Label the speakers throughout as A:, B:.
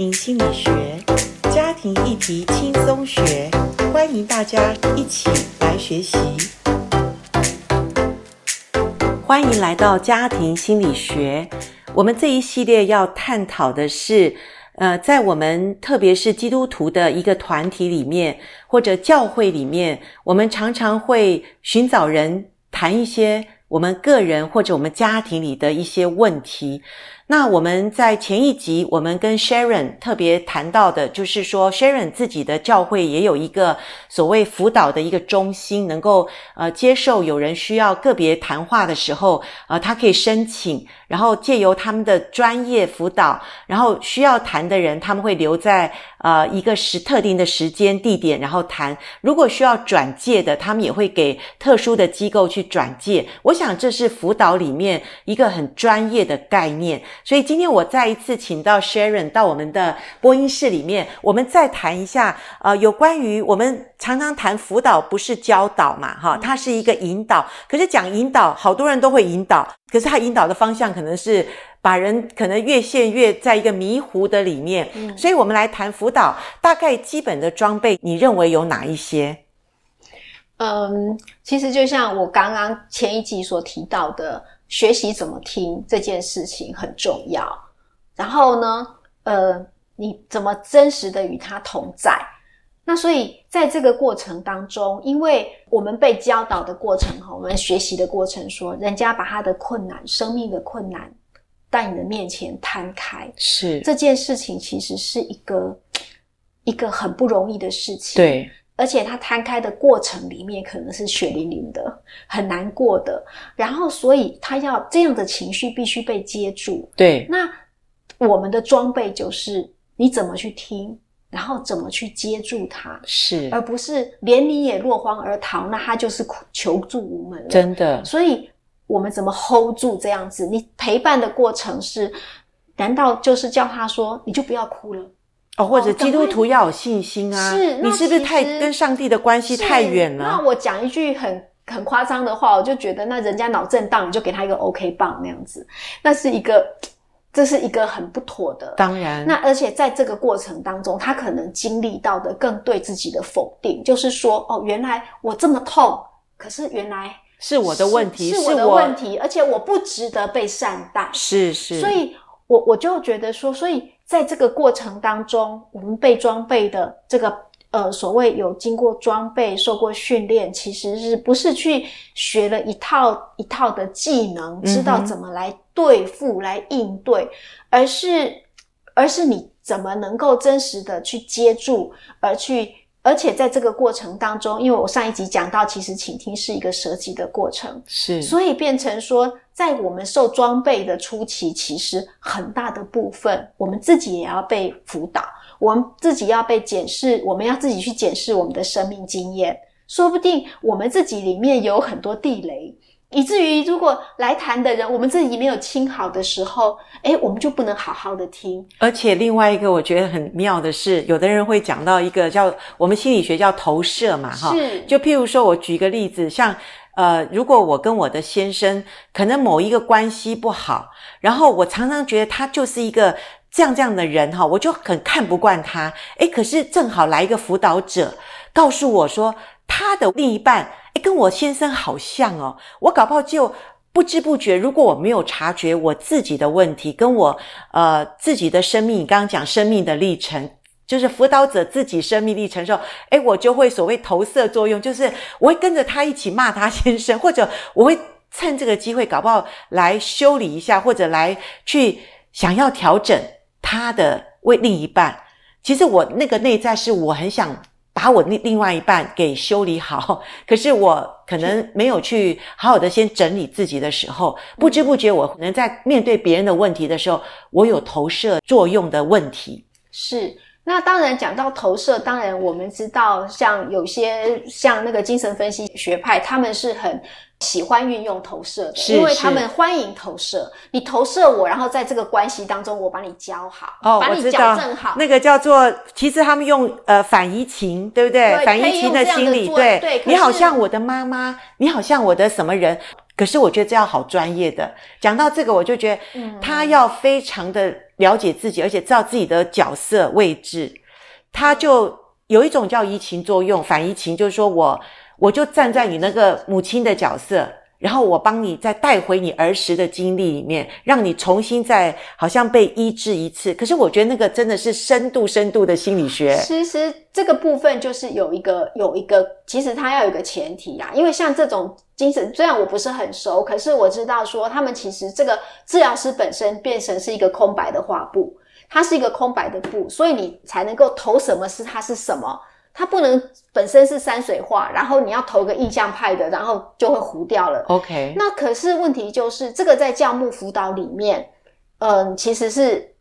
A: 心理学，家庭议题轻松学，欢迎大家一起来学习。欢迎来到家庭心理学。我们这一系列要探讨的是，呃，在我们特别是基督徒的一个团体里面，或者教会里面，我们常常会寻找人谈一些我们个人或者我们家庭里的一些问题。那我们在前一集，我们跟 Sharon 特别谈到的，就是说 Sharon 自己的教会也有一个所谓辅导的一个中心，能够呃接受有人需要个别谈话的时候，呃，他可以申请，然后借由他们的专业辅导，然后需要谈的人，他们会留在呃一个时特定的时间地点，然后谈。如果需要转介的，他们也会给特殊的机构去转介。我想这是辅导里面一个很专业的概念。所以今天我再一次请到 Sharon 到我们的播音室里面，我们再谈一下，呃，有关于我们常常谈辅导不是教导嘛，哈，它是一个引导。可是讲引导，好多人都会引导，可是他引导的方向可能是把人可能越陷越在一个迷糊的里面。嗯，所以我们来谈辅导，大概基本的装备，你认为有哪一些？
B: 嗯，其实就像我刚刚前一集所提到的。学习怎么听这件事情很重要，然后呢，呃，你怎么真实的与他同在？那所以在这个过程当中，因为我们被教导的过程哈，我们学习的过程说，人家把他的困难、生命的困难在你的面前摊开，
A: 是
B: 这件事情其实是一个一个很不容易的事情，
A: 对。
B: 而且它摊开的过程里面可能是血淋淋的，很难过的。然后，所以他要这样的情绪必须被接住。
A: 对，
B: 那我们的装备就是你怎么去听，然后怎么去接住它，
A: 是，
B: 而不是连你也落荒而逃，那他就是求助无门了。
A: 真的。
B: 所以我们怎么 hold 住这样子？你陪伴的过程是，难道就是叫他说你就不要哭了？
A: 哦，或者基督徒要有信心啊！
B: 是，
A: 你是不是太跟上帝的关系太远了？
B: 那我讲一句很很夸张的话，我就觉得那人家脑震荡，你就给他一个 OK 棒那样子，那是一个，这是一个很不妥的。
A: 当然，
B: 那而且在这个过程当中，他可能经历到的更对自己的否定，就是说，哦，原来我这么痛，可是原来
A: 是我的问题，
B: 是，是我的问题，而且我不值得被善待。
A: 是是，
B: 所以我我就觉得说，所以。在这个过程当中，我们被装备的这个呃，所谓有经过装备、受过训练，其实是不是去学了一套一套的技能，知道怎么来对付、嗯、来应对，而是而是你怎么能够真实的去接住，而去。而且在这个过程当中，因为我上一集讲到，其实倾听是一个舍己的过程，
A: 是，
B: 所以变成说，在我们受装备的初期，其实很大的部分，我们自己也要被辅导，我们自己要被检视，我们要自己去检视我们的生命经验，说不定我们自己里面有很多地雷。以至于，如果来谈的人，我们自己没有清好的时候，诶，我们就不能好好的听。
A: 而且另外一个我觉得很妙的是，有的人会讲到一个叫我们心理学叫投射嘛，哈，
B: 是。
A: 就譬如说，我举一个例子，像呃，如果我跟我的先生可能某一个关系不好，然后我常常觉得他就是一个这样这样的人哈，我就很看不惯他。诶，可是正好来一个辅导者告诉我说，他的另一半。诶，跟我先生好像哦，我搞不好就不知不觉，如果我没有察觉我自己的问题，跟我呃自己的生命，你刚刚讲生命的历程，就是辅导者自己生命历程的时候，诶，我就会所谓投射作用，就是我会跟着他一起骂他先生，或者我会趁这个机会，搞不好来修理一下，或者来去想要调整他的为另一半。其实我那个内在是我很想。把我另另外一半给修理好，可是我可能没有去好好的先整理自己的时候，不知不觉我可能在面对别人的问题的时候，我有投射作用的问题。
B: 是，那当然讲到投射，当然我们知道，像有些像那个精神分析学派，他们是很。喜欢运用投射的，因为他们欢迎投射。你投射我，然后在这个关系当中，我把你教好，
A: 哦，
B: 把你矫正好。
A: 那个叫做，其实他们用呃反移情，对不对？
B: 对，
A: 反移情的心理，对，
B: 对。
A: 你好像我的妈妈，你好像我的什么人。可是我觉得这要好专业的。讲到这个，我就觉得他要非常的了解自己，而且知道自己的角色位置。他就有一种叫移情作用，反移情，就是说我我就站在你那个母亲的角色。然后我帮你再带回你儿时的经历里面，让你重新再好像被医治一次。可是我觉得那个真的是深度深度的心理学。
B: 其实这个部分就是有一个有一个，其实它要有一个前提啊，因为像这种精神，虽然我不是很熟，可是我知道说他们其实这个治疗师本身变成是一个空白的画布，它是一个空白的布，所以你才能够投什么是它是什么。它不能本身是山水画，然后你要投个印象派的，然后就会糊掉了。
A: OK，
B: 那可是问题就是这个在教牧辅导里面，嗯，其实是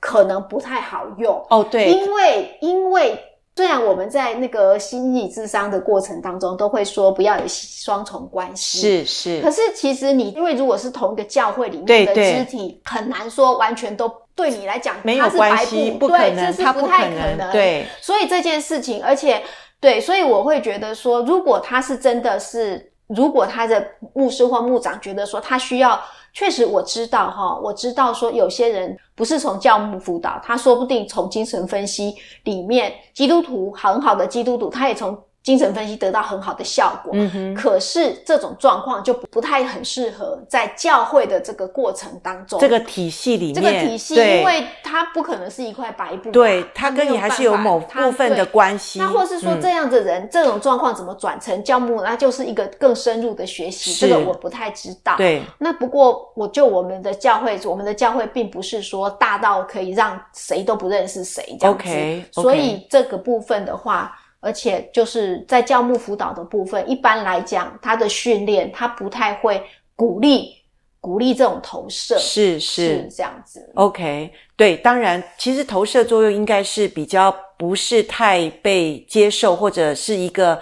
B: 可能不太好用
A: 哦。Oh, 对，
B: 因为因为虽然我们在那个心理智商的过程当中都会说不要有双重关系，
A: 是是。
B: 可是其实你因为如果是同一个教会里面的肢体，很难说完全都。对你来讲，
A: 没有关系，不可能，
B: 对，这是不太可能。
A: 对，
B: 所以这件事情，而且对，所以我会觉得说，如果他是真的是，如果他的牧师或牧长觉得说他需要，确实我知道哈，我知道说有些人不是从教牧辅导，他说不定从精神分析里面，基督徒很好的基督徒，他也从。精神分析得到很好的效果，可是这种状况就不太很适合在教会的这个过程当中，
A: 这个体系里面，
B: 这个体系，因为它不可能是一块白布，
A: 对，它跟你还是有某部分的关系。
B: 那或是说这样的人，嗯、这种状况怎么转成教牧，那就是一个更深入的学习，这个我不太知道。
A: 对，
B: 那不过我就我们的教会，我们的教会并不是说大到可以让谁都不认识谁这样子
A: ，okay, okay.
B: 所以这个部分的话。而且就是在教牧辅导的部分，一般来讲，他的训练他不太会鼓励鼓励这种投射，
A: 是是，
B: 是这样子。
A: OK，对，当然，其实投射作用应该是比较不是太被接受，或者是一个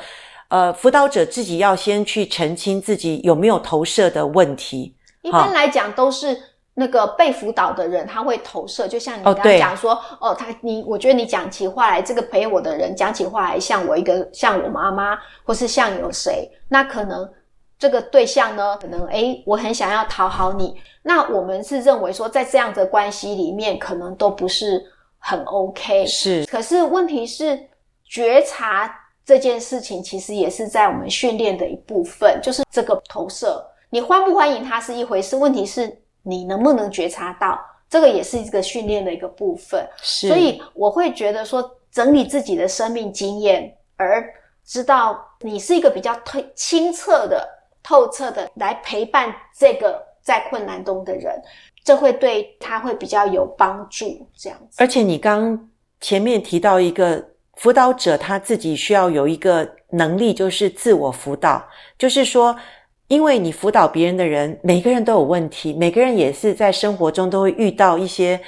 A: 呃辅导者自己要先去澄清自己有没有投射的问题。
B: 一般来讲都是。那个被辅导的人，他会投射，就像你刚刚讲说，哦，哦，他你，我觉得你讲起话来，这个陪我的人讲起话来像我一个，像我妈妈，或是像有谁，那可能这个对象呢，可能诶，我很想要讨好你，那我们是认为说，在这样的关系里面，可能都不是很 OK。
A: 是，
B: 可是问题是，觉察这件事情，其实也是在我们训练的一部分，就是这个投射，你欢不欢迎他是一回事，问题是。你能不能觉察到，这个也是一个训练的一个部分。
A: 是，
B: 所以我会觉得说，整理自己的生命经验，而知道你是一个比较清澈的、透彻的来陪伴这个在困难中的人，这会对他会比较有帮助。这样子。
A: 而且你刚前面提到一个辅导者，他自己需要有一个能力，就是自我辅导，就是说。因为你辅导别人的人，每个人都有问题，每个人也是在生活中都会遇到一些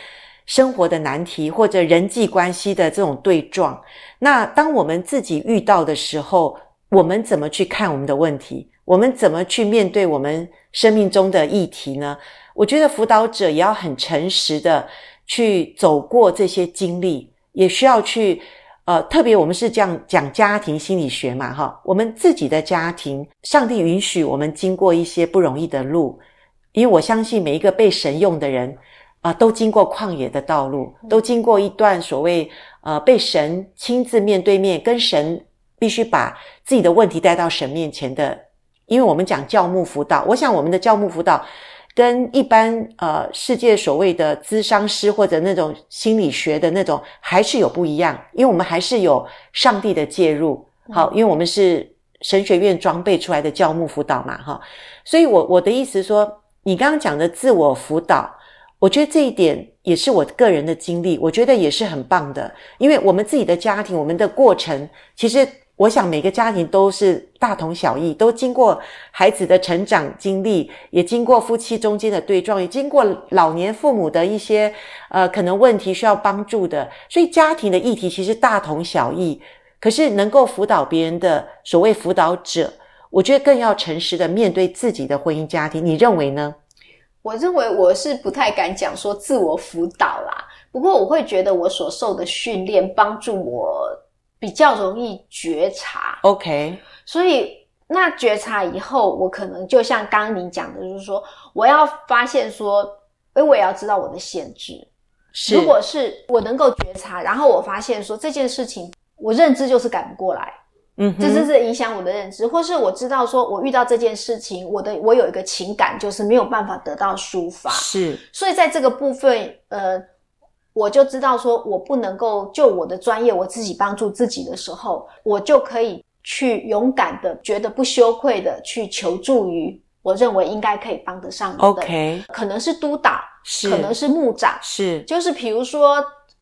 A: 生活的难题或者人际关系的这种对撞。那当我们自己遇到的时候，我们怎么去看我们的问题？我们怎么去面对我们生命中的议题呢？我觉得辅导者也要很诚实的去走过这些经历，也需要去。呃，特别我们是这样讲家庭心理学嘛，哈，我们自己的家庭，上帝允许我们经过一些不容易的路，因为我相信每一个被神用的人，啊、都经过旷野的道路，都经过一段所谓呃被神亲自面对面跟神必须把自己的问题带到神面前的，因为我们讲教牧辅导，我想我们的教牧辅导。跟一般呃世界所谓的咨商师或者那种心理学的那种还是有不一样，因为我们还是有上帝的介入，好，因为我们是神学院装备出来的教牧辅导嘛，哈，所以我我的意思说，你刚刚讲的自我辅导，我觉得这一点也是我个人的经历，我觉得也是很棒的，因为我们自己的家庭，我们的过程其实。我想每个家庭都是大同小异，都经过孩子的成长经历，也经过夫妻中间的对撞，也经过老年父母的一些呃可能问题需要帮助的，所以家庭的议题其实大同小异。可是能够辅导别人的所谓辅导者，我觉得更要诚实的面对自己的婚姻家庭。你认为呢？
B: 我认为我是不太敢讲说自我辅导啦，不过我会觉得我所受的训练帮助我。比较容易觉察，OK，所以那觉察以后，我可能就像刚刚你讲的，就是说，我要发现说，哎，我也要知道我的限制。是，如果是我能够觉察，然后我发现说这件事情，我认知就是改不过来，嗯哼，这就是影响我的认知，或是我知道说我遇到这件事情，我的我有一个情感就是没有办法得到抒发，
A: 是，
B: 所以在这个部分，呃，我就知道说我不能够就我的专业，我自己帮助自己的时候，我就可以去勇敢的，觉得不羞愧的去求助于。我认为应该可以帮得上的
A: ，OK，
B: 可能是督导，
A: 是，
B: 可能是牧长，
A: 是，
B: 就是比如说，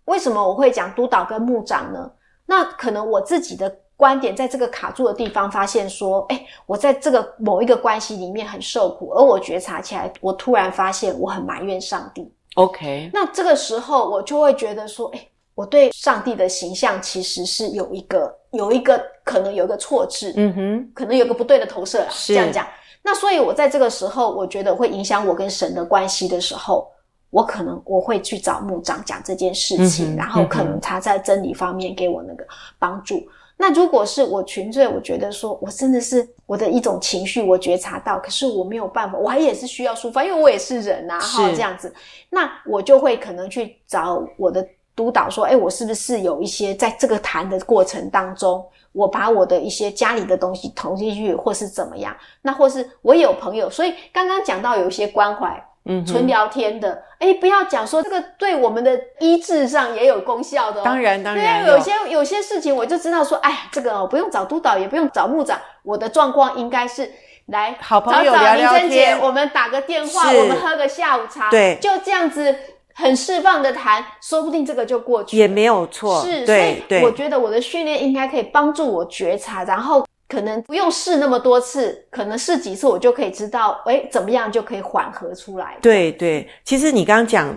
B: 为什么我会讲督导跟牧长呢？那可能我自己的观点在这个卡住的地方，发现说，哎，我在这个某一个关系里面很受苦，而我觉察起来，我突然发现我很埋怨上帝
A: ，OK，
B: 那这个时候我就会觉得说，诶，我对上帝的形象其实是有一个有一个可能有一个错置，
A: 嗯哼，
B: 可能有个不对的投射啦，
A: 是
B: 这样讲。那所以，我在这个时候，我觉得会影响我跟神的关系的时候，我可能我会去找牧长讲这件事情，嗯、然后可能他在真理方面给我那个帮助。嗯、那如果是我纯粹，我觉得说我真的是我的一种情绪，我觉察到，可是我没有办法，我还也是需要抒发，因为我也是人啊，哈，这样子，那我就会可能去找我的督导说，诶，我是不是有一些在这个谈的过程当中。我把我的一些家里的东西投进去，或是怎么样，那或是我有朋友，所以刚刚讲到有一些关怀，嗯，纯聊天的，诶，不要讲说这个对我们的医治上也有功效的哦。
A: 当然，当然，对啊
B: 有。些有些事情我就知道说，哎，这个不用找督导，也不用找牧长，我的状况应该是来
A: 好朋友聊聊天，
B: 找找我们打个电话，我们喝个下午茶，
A: 对，
B: 就这样子。很释放的谈，说不定这个就过去了，
A: 也没有错。
B: 是，
A: 对，
B: 所以我觉得我的训练应该可以帮助我觉察，然后可能不用试那么多次，可能试几次我就可以知道，诶，怎么样就可以缓和出来。
A: 对对，其实你刚刚讲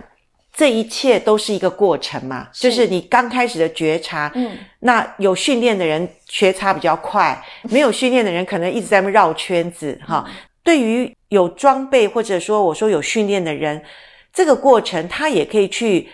A: 这一切都是一个过程嘛，是就是你刚开始的觉察，嗯，那有训练的人觉察比较快，没有训练的人可能一直在那绕圈子哈。嗯、对于有装备或者说我说有训练的人。这个过程，他也可以去，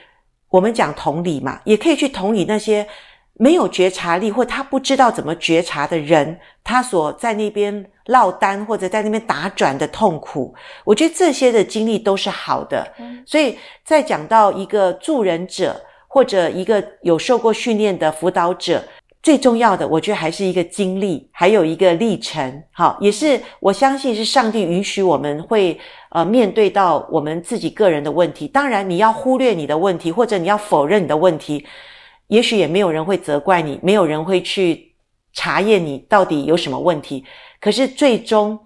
A: 我们讲同理嘛，也可以去同理那些没有觉察力或他不知道怎么觉察的人，他所在那边落单或者在那边打转的痛苦。我觉得这些的经历都是好的。所以在讲到一个助人者或者一个有受过训练的辅导者。最重要的，我觉得还是一个经历，还有一个历程，好，也是我相信是上帝允许我们会呃面对到我们自己个人的问题。当然，你要忽略你的问题，或者你要否认你的问题，也许也没有人会责怪你，没有人会去查验你到底有什么问题。可是最终，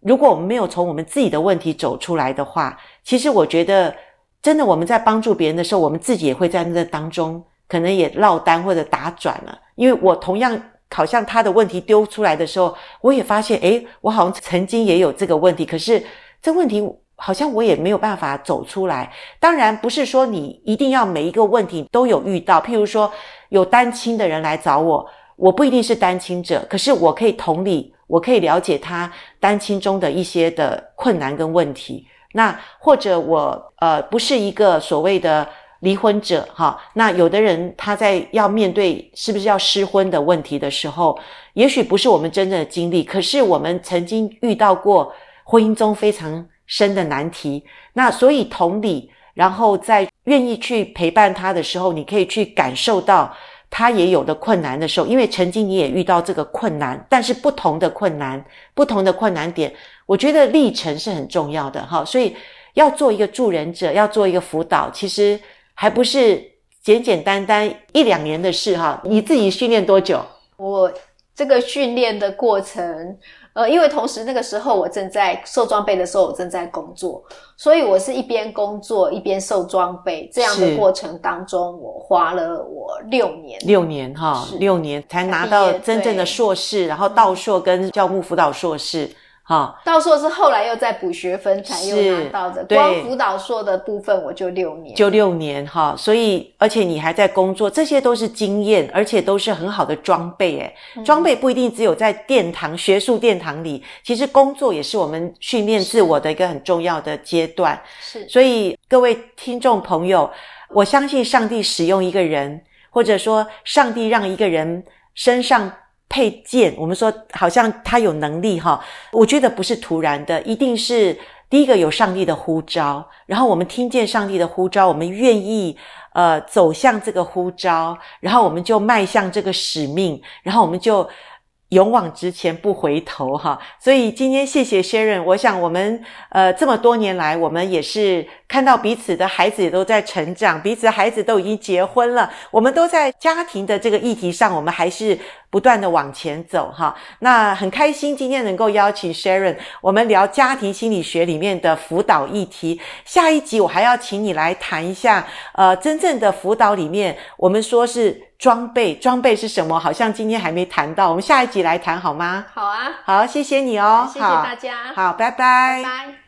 A: 如果我们没有从我们自己的问题走出来的话，其实我觉得真的我们在帮助别人的时候，我们自己也会在那当中。可能也落单或者打转了，因为我同样好像他的问题丢出来的时候，我也发现，诶，我好像曾经也有这个问题，可是这问题好像我也没有办法走出来。当然不是说你一定要每一个问题都有遇到，譬如说有单亲的人来找我，我不一定是单亲者，可是我可以同理，我可以了解他单亲中的一些的困难跟问题。那或者我呃不是一个所谓的。离婚者，哈，那有的人他在要面对是不是要失婚的问题的时候，也许不是我们真正的经历，可是我们曾经遇到过婚姻中非常深的难题。那所以同理，然后在愿意去陪伴他的时候，你可以去感受到他也有的困难的时候，因为曾经你也遇到这个困难，但是不同的困难，不同的困难点，我觉得历程是很重要的，哈。所以要做一个助人者，要做一个辅导，其实。还不是简简单单一两年的事哈，你自己训练多久？
B: 我这个训练的过程，呃，因为同时那个时候我正在受装备的时候，我正在工作，所以我是一边工作一边受装备这样的过程当中，我花了我六年，
A: 六年哈，六年才拿到真正的硕士，然后道硕跟教务辅导硕士。好，
B: 道硕是后来又在补学分才又拿到的。光辅导硕的部分我就六年，
A: 就六年哈。所以，而且你还在工作，这些都是经验，而且都是很好的装备。诶，装备不一定只有在殿堂、学术殿堂里，其实工作也是我们训练自我的一个很重要的阶段。
B: 是，
A: 所以各位听众朋友，我相信上帝使用一个人，或者说上帝让一个人身上配件，我们说好像他有能力哈，我觉得不是突然的，一定是第一个有上帝的呼召，然后我们听见上帝的呼召，我们愿意呃走向这个呼召，然后我们就迈向这个使命，然后我们就。勇往直前，不回头，哈！所以今天谢谢 Sharon，我想我们呃这么多年来，我们也是看到彼此的孩子也都在成长，彼此的孩子都已经结婚了，我们都在家庭的这个议题上，我们还是不断的往前走，哈！那很开心今天能够邀请 Sharon，我们聊家庭心理学里面的辅导议题。下一集我还要请你来谈一下，呃，真正的辅导里面，我们说是。装备，装备是什么？好像今天还没谈到，我们下一集来谈好吗？
B: 好啊，
A: 好，谢谢你哦，
B: 谢谢大家，
A: 好，好，拜拜，
B: 拜拜。